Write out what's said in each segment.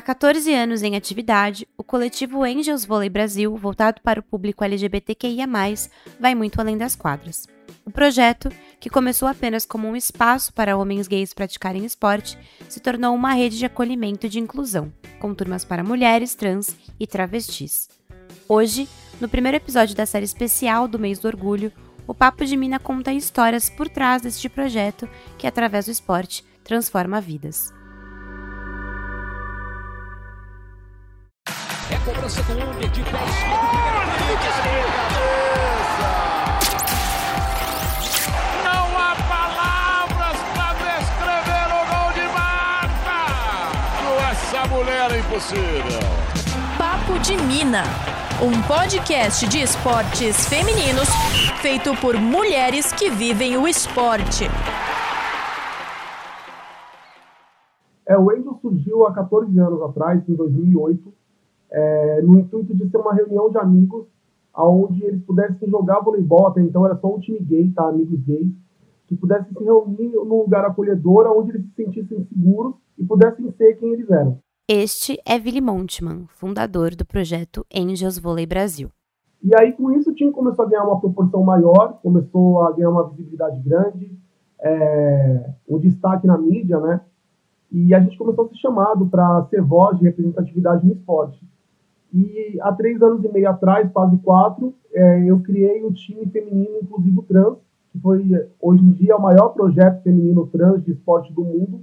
Há 14 anos em atividade, o coletivo Angels Volley Brasil, voltado para o público LGBTQIA+, vai muito além das quadras. O projeto, que começou apenas como um espaço para homens gays praticarem esporte, se tornou uma rede de acolhimento e de inclusão, com turmas para mulheres, trans e travestis. Hoje, no primeiro episódio da série especial do Mês do Orgulho, o Papo de Mina conta histórias por trás deste projeto que, através do esporte, transforma vidas. Cobrança com um de pés. Não há palavras para descrever o gol de Marta. Essa mulher é impossível. Papo de Mina. Um podcast de esportes femininos feito por mulheres que vivem o esporte. É, o Angel surgiu há 14 anos atrás, em 2008, é, no intuito de ser uma reunião de amigos onde eles pudessem jogar voleibol, até então era só um time gay, tá? Amigos gays, que pudessem se reunir num lugar acolhedor onde eles se sentissem seguros e pudessem ser quem eles eram. Este é Vili Montman, fundador do projeto Angels Volley Brasil. E aí, com isso, o time começou a ganhar uma proporção maior, começou a ganhar uma visibilidade grande, é, um destaque na mídia, né? E a gente começou a ser chamado para ser voz de representatividade no esporte. E há três anos e meio atrás, quase quatro, é, eu criei o time feminino inclusivo trans, que foi hoje em dia o maior projeto feminino trans de esporte do mundo.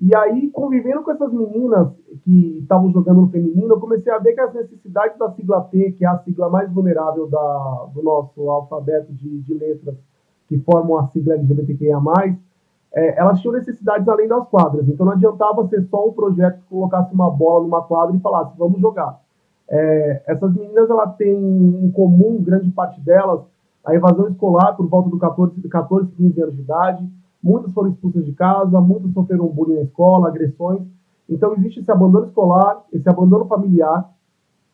E aí, convivendo com essas meninas que estavam jogando no feminino, eu comecei a ver que as necessidades da sigla T, que é a sigla mais vulnerável da, do nosso alfabeto de, de letras, que formam a sigla LGBTQIA+, é, elas tinham necessidades além das quadras. Então não adiantava ser só um projeto que colocasse uma bola numa quadra e falasse, vamos jogar. É, essas meninas elas têm em comum, grande parte delas, a evasão escolar por volta dos 14, 14, 15 anos de idade. Muitas foram expulsas de casa, muitas sofreram bullying na escola, agressões. Então existe esse abandono escolar, esse abandono familiar,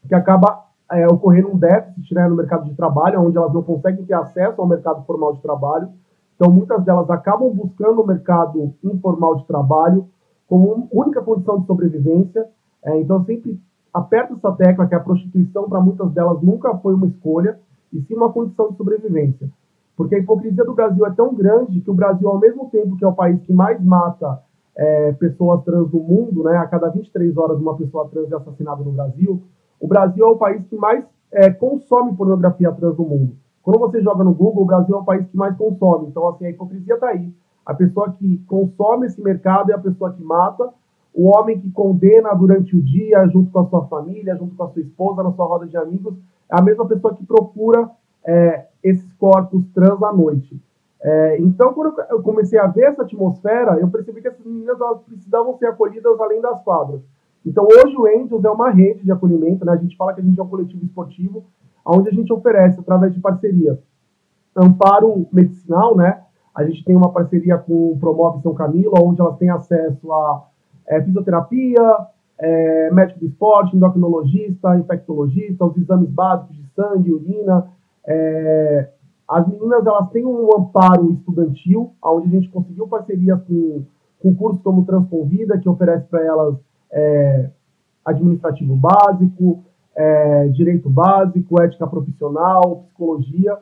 que acaba é, ocorrendo um déficit né, no mercado de trabalho, onde elas não conseguem ter acesso ao mercado formal de trabalho. Então muitas delas acabam buscando o mercado informal de trabalho como única condição de sobrevivência. É, então sempre aperta essa tecla que a prostituição, para muitas delas, nunca foi uma escolha, e sim uma condição de sobrevivência. Porque a hipocrisia do Brasil é tão grande que o Brasil, ao mesmo tempo que é o país que mais mata é, pessoas trans no mundo, né, a cada 23 horas uma pessoa trans é assassinada no Brasil, o Brasil é o país que mais é, consome pornografia trans no mundo. Quando você joga no Google, o Brasil é o país que mais consome. Então, assim, a hipocrisia está aí. A pessoa que consome esse mercado é a pessoa que mata, o homem que condena durante o dia, junto com a sua família, junto com a sua esposa, na sua roda de amigos, é a mesma pessoa que procura é, esses corpos trans à noite. É, então, quando eu comecei a ver essa atmosfera, eu percebi que essas meninas elas precisavam ser acolhidas além das quadras. Então, hoje o Angels é uma rede de acolhimento, né? a gente fala que a gente é um coletivo esportivo, onde a gente oferece, através de parcerias, amparo medicinal, né? A gente tem uma parceria com o Promove São Camilo, onde elas têm acesso a é, fisioterapia, é, médico de esporte, endocrinologista, infectologista, os exames básicos de sangue, urina. É, as meninas elas têm um amparo estudantil, onde a gente conseguiu parcerias com, com cursos como Transconvida, que oferece para elas é, administrativo básico, é, direito básico, ética profissional, psicologia.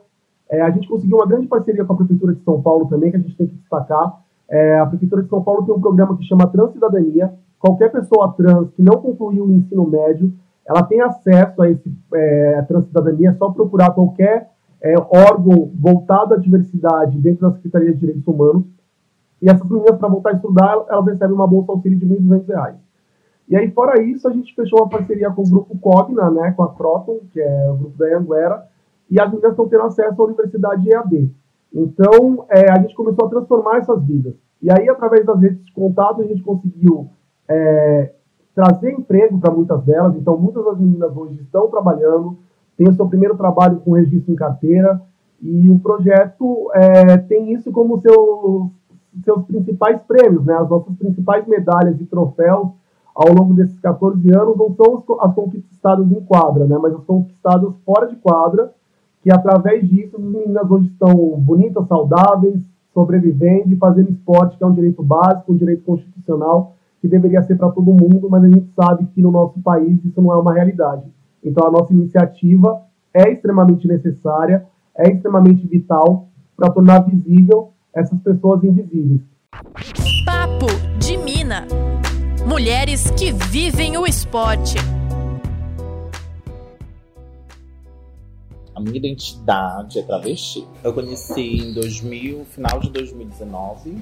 É, a gente conseguiu uma grande parceria com a Prefeitura de São Paulo também, que a gente tem que destacar, é, a Prefeitura de São Paulo tem um programa que chama Transcidadania. Qualquer pessoa trans que não concluiu o ensino médio, ela tem acesso a esse é, Transcidadania, é só procurar qualquer é, órgão voltado à diversidade dentro da Secretaria de Direitos Humanos. E essas meninas, para voltar a estudar, elas recebem uma bolsa auxílio de R$ 1.200. E aí, fora isso, a gente fechou uma parceria com o grupo Cogna, né, com a Croton, que é o grupo da Anguera, e as meninas estão tendo acesso à Universidade EAD. Então, é, a gente começou a transformar essas vidas. E aí, através das redes de contato, a gente conseguiu é, trazer emprego para muitas delas. Então, muitas das meninas hoje estão trabalhando, têm o seu primeiro trabalho com registro em carteira, e o projeto é, tem isso como seu, seus principais prêmios, né? As nossas principais medalhas e troféus ao longo desses 14 anos não são as conquistadas em quadra, né? Mas as conquistadas fora de quadra, que através disso as meninas hoje estão bonitas, saudáveis, sobrevivendo e fazendo esporte, que é um direito básico, um direito constitucional, que deveria ser para todo mundo, mas a gente sabe que no nosso país isso não é uma realidade. Então a nossa iniciativa é extremamente necessária, é extremamente vital para tornar visível essas pessoas invisíveis. Papo de Mina. Mulheres que vivem o esporte. A minha identidade é travesti. Eu conheci em 2000, final de 2019,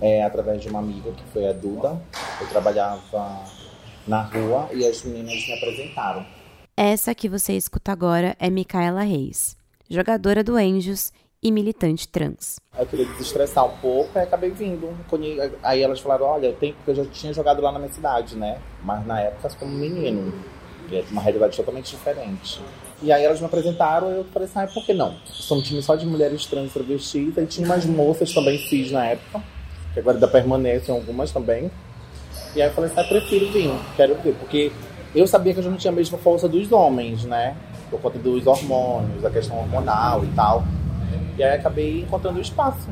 é, através de uma amiga que foi a Duda. Eu trabalhava na rua e as meninas me apresentaram. Essa que você escuta agora é Micaela Reis, jogadora do Angels e militante trans. Eu queria desestressar um pouco e acabei vindo. Aí elas falaram, olha, eu tenho, porque eu já tinha jogado lá na minha cidade, né? Mas na época como menino. E é uma realidade totalmente diferente. E aí elas me apresentaram e eu falei assim, ah, por que não? Sou um time só de mulheres trans travestis, aí tinha umas moças também cis na época, que agora ainda permanecem algumas também. E aí eu falei assim, ah, prefiro vir, quero ver, porque eu sabia que eu já não tinha a mesma força dos homens, né? Por conta dos hormônios, a questão hormonal e tal. E aí acabei encontrando o espaço.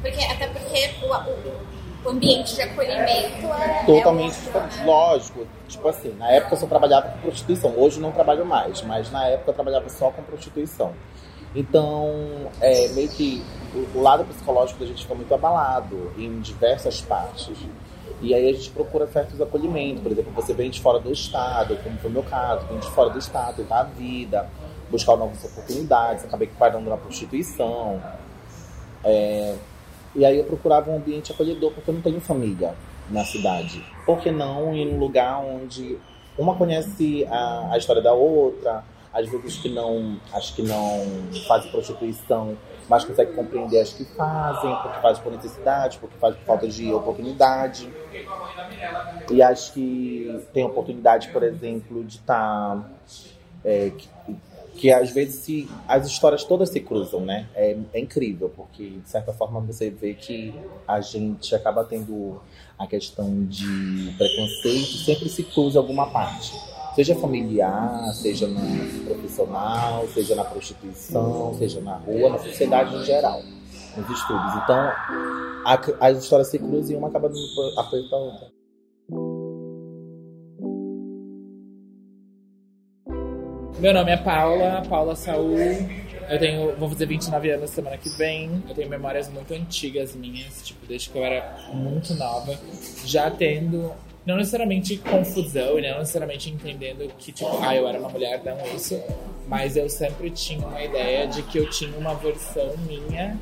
Porque, até porque o, o, o ambiente de acolhimento é. Totalmente é outro, lógico. Tipo assim, na época eu só trabalhava com prostituição. Hoje eu não trabalho mais, mas na época eu trabalhava só com prostituição. Então, é meio que o, o lado psicológico da gente fica muito abalado em diversas partes. E aí a gente procura certos acolhimentos. Por exemplo, você vem de fora do estado, como foi o meu caso, vem de fora do estado, tentar a vida, buscar novas oportunidades. Acabei parando na prostituição. É, e aí eu procurava um ambiente acolhedor, porque eu não tenho família na cidade. Por que não ir num lugar onde uma conhece a, a história da outra, às vezes que não, acho que não fazem prostituição, mas consegue compreender as que fazem, porque fazem por necessidade, porque fazem por falta de oportunidade. E acho que tem oportunidade, por exemplo, de estar tá, é, que às vezes se, as histórias todas se cruzam, né? É, é, incrível, porque de certa forma você vê que a gente acaba tendo a questão de preconceito, sempre se cruza alguma parte. Seja familiar, seja no profissional, seja na prostituição, seja na rua, na sociedade em geral, nos estudos. Então, a, as histórias se cruzam e uma acaba para a outra. Meu nome é Paula, Paula Saul. Eu tenho, vou fazer 29 anos semana que vem. Eu tenho memórias muito antigas minhas, tipo, desde que eu era muito nova, já tendo não necessariamente confusão e não necessariamente entendendo que, tipo, ah, eu era uma mulher, não isso, mas eu sempre tinha uma ideia de que eu tinha uma versão minha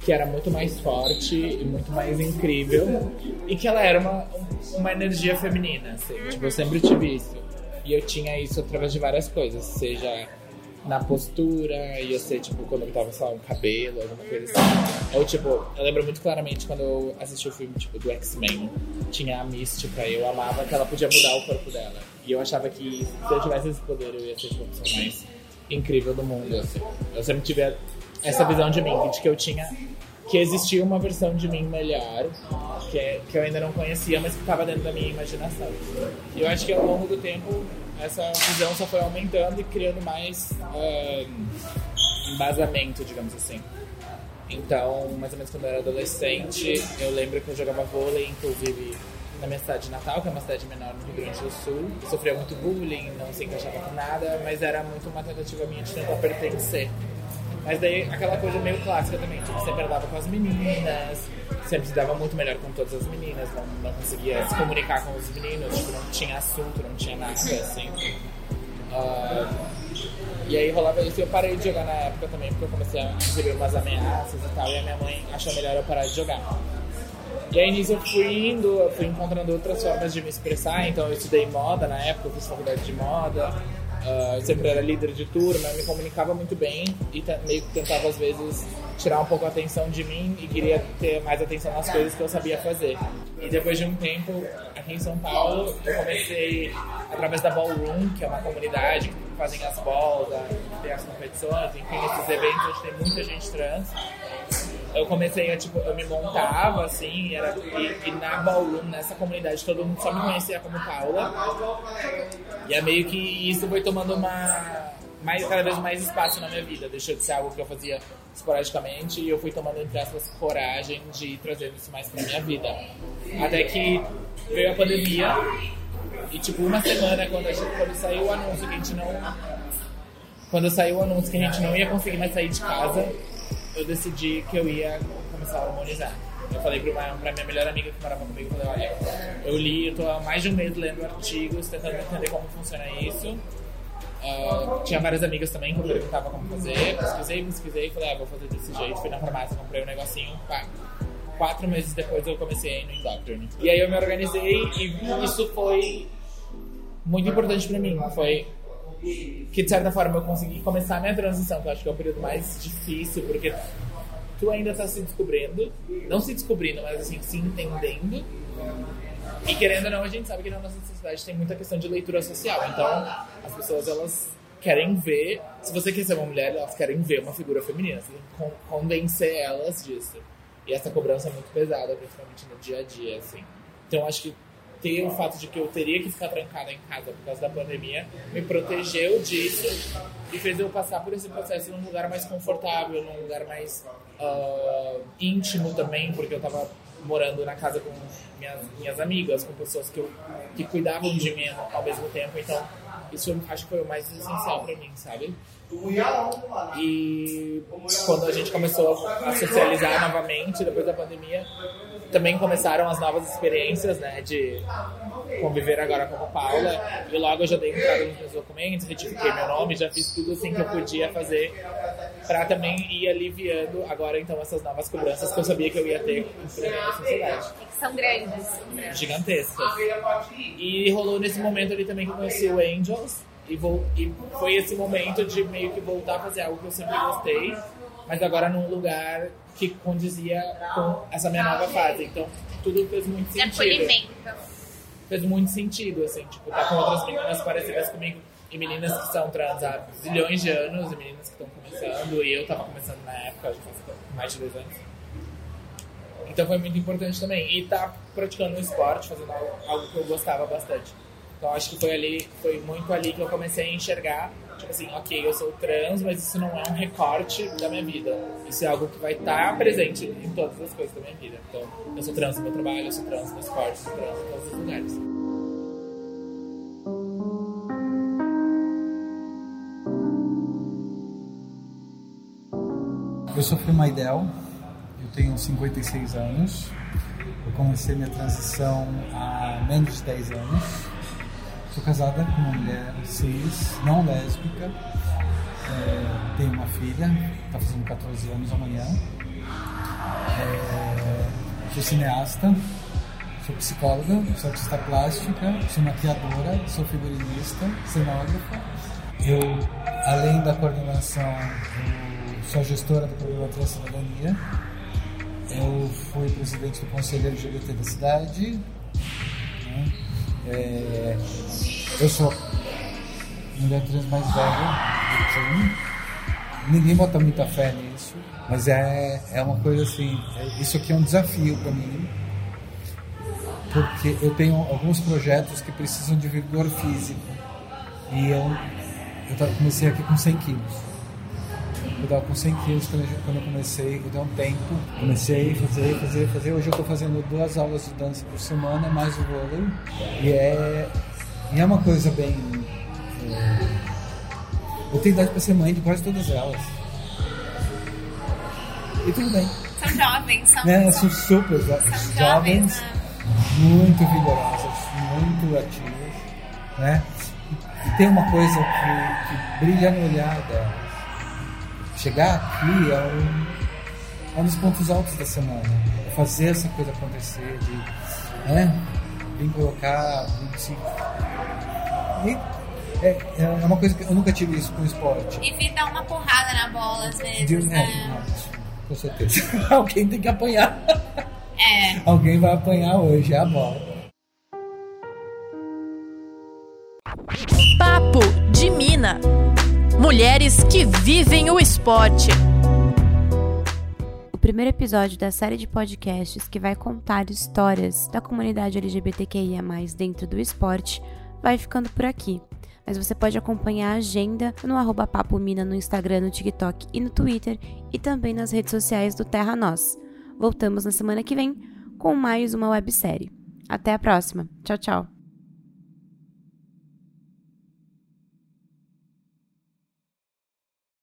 que era muito mais forte e muito mais incrível e que ela era uma, uma energia feminina, assim, tipo, eu sempre tive isso. E eu tinha isso através de várias coisas, seja na postura, ia ser tipo quando eu tava, só um cabelo, alguma coisa assim. Ou tipo, eu lembro muito claramente quando eu assisti o filme tipo, do X-Men, tinha a Mística, eu amava que ela podia mudar o corpo dela. E eu achava que se eu tivesse esse poder, eu ia ser tipo, a pessoa mais incrível do mundo. Assim. Eu sempre tive essa visão de mim, de que eu tinha que existia uma versão de mim melhor, que, é, que eu ainda não conhecia, mas que estava dentro da minha imaginação. E eu acho que ao longo do tempo essa visão só foi aumentando e criando mais uh, embasamento, digamos assim. Então, mais ou menos quando eu era adolescente, eu lembro que eu jogava vôlei, inclusive na minha cidade de Natal, que é uma cidade menor no Rio Grande do Sul. Eu sofria muito bullying, não se encaixava com nada, mas era muito uma tentativa minha de tentar pertencer. Mas daí aquela coisa meio clássica também, tipo, sempre andava com as meninas, sempre se dava muito melhor com todas as meninas, não, não conseguia se comunicar com os meninos, tipo, não tinha assunto, não tinha nada, assim. Uh, e aí rolava isso e eu parei de jogar na época também, porque eu comecei a receber umas ameaças e tal, e a minha mãe achou melhor eu parar de jogar. E aí nisso eu fui indo, eu fui encontrando outras formas de me expressar, então eu estudei moda na época, eu fiz faculdade de moda, Uh, eu sempre era líder de turma, me comunicava muito bem e meio que tentava às vezes tirar um pouco a atenção de mim e queria ter mais atenção nas coisas que eu sabia fazer. E depois de um tempo aqui em São Paulo, eu comecei através da Ballroom, que é uma comunidade que fazem as balls, tem as competições, enfim, esses eventos onde tem muita gente trans eu comecei a, tipo, eu me montava, assim, era, e, e, na ballroom, nessa comunidade, todo mundo só me conhecia como Paula. E é meio que isso foi tomando uma, mais, cada vez mais espaço na minha vida. Deixou de ser algo que eu fazia esporadicamente e eu fui tomando, entre aspas, coragem de ir trazendo isso mais pra minha vida. Até que veio a pandemia e, tipo, uma semana quando, gente, quando saiu o anúncio que a gente não. Quando saiu o anúncio que a gente não ia conseguir mais sair de casa, eu decidi que eu ia começar a harmonizar. Eu falei pra, uma, pra minha melhor amiga que morava comigo, eu falei, olha, eu li, eu tô há mais de um mês lendo artigos, tentando entender como funciona isso. Uh, tinha várias amigas também que eu perguntava como fazer, pesquisei, pesquisei, falei, ah, vou fazer desse jeito, fui na farmácia, comprei um negocinho, pá. Quatro meses depois eu comecei no Indoctrine. E aí eu me organizei e isso foi muito importante pra mim. Foi que de certa forma eu consegui começar a minha transição, que eu acho que é o período mais difícil, porque tu ainda tá se descobrindo, não se descobrindo, mas assim, se entendendo. E querendo ou não, a gente sabe que na nossa sociedade tem muita questão de leitura social. Então, as pessoas, elas querem ver, se você quer ser uma mulher, elas querem ver uma figura feminina. Você tem que convencer elas disso. E essa cobrança é muito pesada, principalmente no dia a dia, assim. Então, acho que ter o fato de que eu teria que ficar trancada em casa por causa da pandemia me protegeu disso e fez eu passar por esse processo num lugar mais confortável, num lugar mais uh, íntimo também, porque eu tava morando na casa com minhas, minhas amigas, com pessoas que, eu, que cuidavam de mim ao mesmo tempo, então isso acho que foi o mais essencial para mim, sabe? E quando a gente começou a socializar novamente depois da pandemia, também começaram as novas experiências, né, de conviver agora com a Paula. E logo eu já dei entrada nos meus documentos, retifiquei meu nome, já fiz tudo assim que eu podia fazer para também ir aliviando agora então essas novas cobranças que eu sabia que eu ia ter na sociedade. Que são grandes. Gigantescas. E rolou nesse momento ali também que eu conheci o Angels. E, vou, e foi esse momento de meio que voltar a fazer algo que eu sempre gostei, mas agora num lugar que condizia com essa minha nova fase. Então, tudo fez muito sentido. Acolhimento. Fez muito sentido, assim, tipo, tá com outras meninas parecidas comigo. E meninas que são trans há zilhões de anos, e meninas que estão começando, e eu tava começando na época, já faz mais de dois anos. Então foi muito importante também. E tá praticando um esporte, fazendo algo, algo que eu gostava bastante. Então acho que foi ali, foi muito ali que eu comecei a enxergar, tipo assim, ok, eu sou trans, mas isso não é um recorte da minha vida. Isso é algo que vai estar tá presente em todas as coisas da minha vida. Então, eu sou trans no meu trabalho, eu sou trans no esporte, eu sou trans em todos os lugares. Eu sou Maidel, eu tenho 56 anos. Eu comecei minha transição há menos de 10 anos. Sou casada com uma mulher cis, não lésbica. É, tenho uma filha, está fazendo 14 anos amanhã. É, sou cineasta, sou psicóloga, sou artista plástica, sou maquiadora, sou figurinista, cenógrafa. Eu, além da coordenação, sou gestora do programa Trans Cidadania. Eu fui presidente do Conselho LGBT da cidade. Né? É, eu sou mulher trans mais velha do que Ninguém bota muita fé nisso, mas é, é uma coisa assim. É, isso aqui é um desafio para mim, porque eu tenho alguns projetos que precisam de vigor físico e eu, eu comecei aqui com 100 quilos. Eu estava com 100 quilos quando eu comecei, eu dei um tempo, comecei a fazer, fazer, fazer. Hoje eu estou fazendo duas aulas de dança por semana, mais o vôlei. E é, e é uma coisa bem. É, eu tenho idade para ser mãe de quase todas elas. E tudo bem. São jovens, são, né? são super são jovens, né? muito vigorosas, muito ativas. Né? E, tem uma coisa que, que brilha no olhar delas chegar aqui é um, é um dos pontos altos da semana. É fazer essa coisa acontecer, de né, vir colocar. Vir é, é uma coisa que eu nunca tive isso com esporte. E vir dar uma porrada na bola às vezes. De, né? é, com certeza. Alguém tem que apanhar. É. Alguém vai apanhar hoje, é a bola. Mulheres que vivem o esporte. O primeiro episódio da série de podcasts que vai contar histórias da comunidade LGBTQIA, dentro do esporte, vai ficando por aqui. mas você pode acompanhar a agenda no arroba Papo Mina no Instagram, no TikTok e no Twitter e também nas redes sociais do Terra Nós. Voltamos na semana que vem com mais uma websérie. Até a próxima. Tchau, tchau.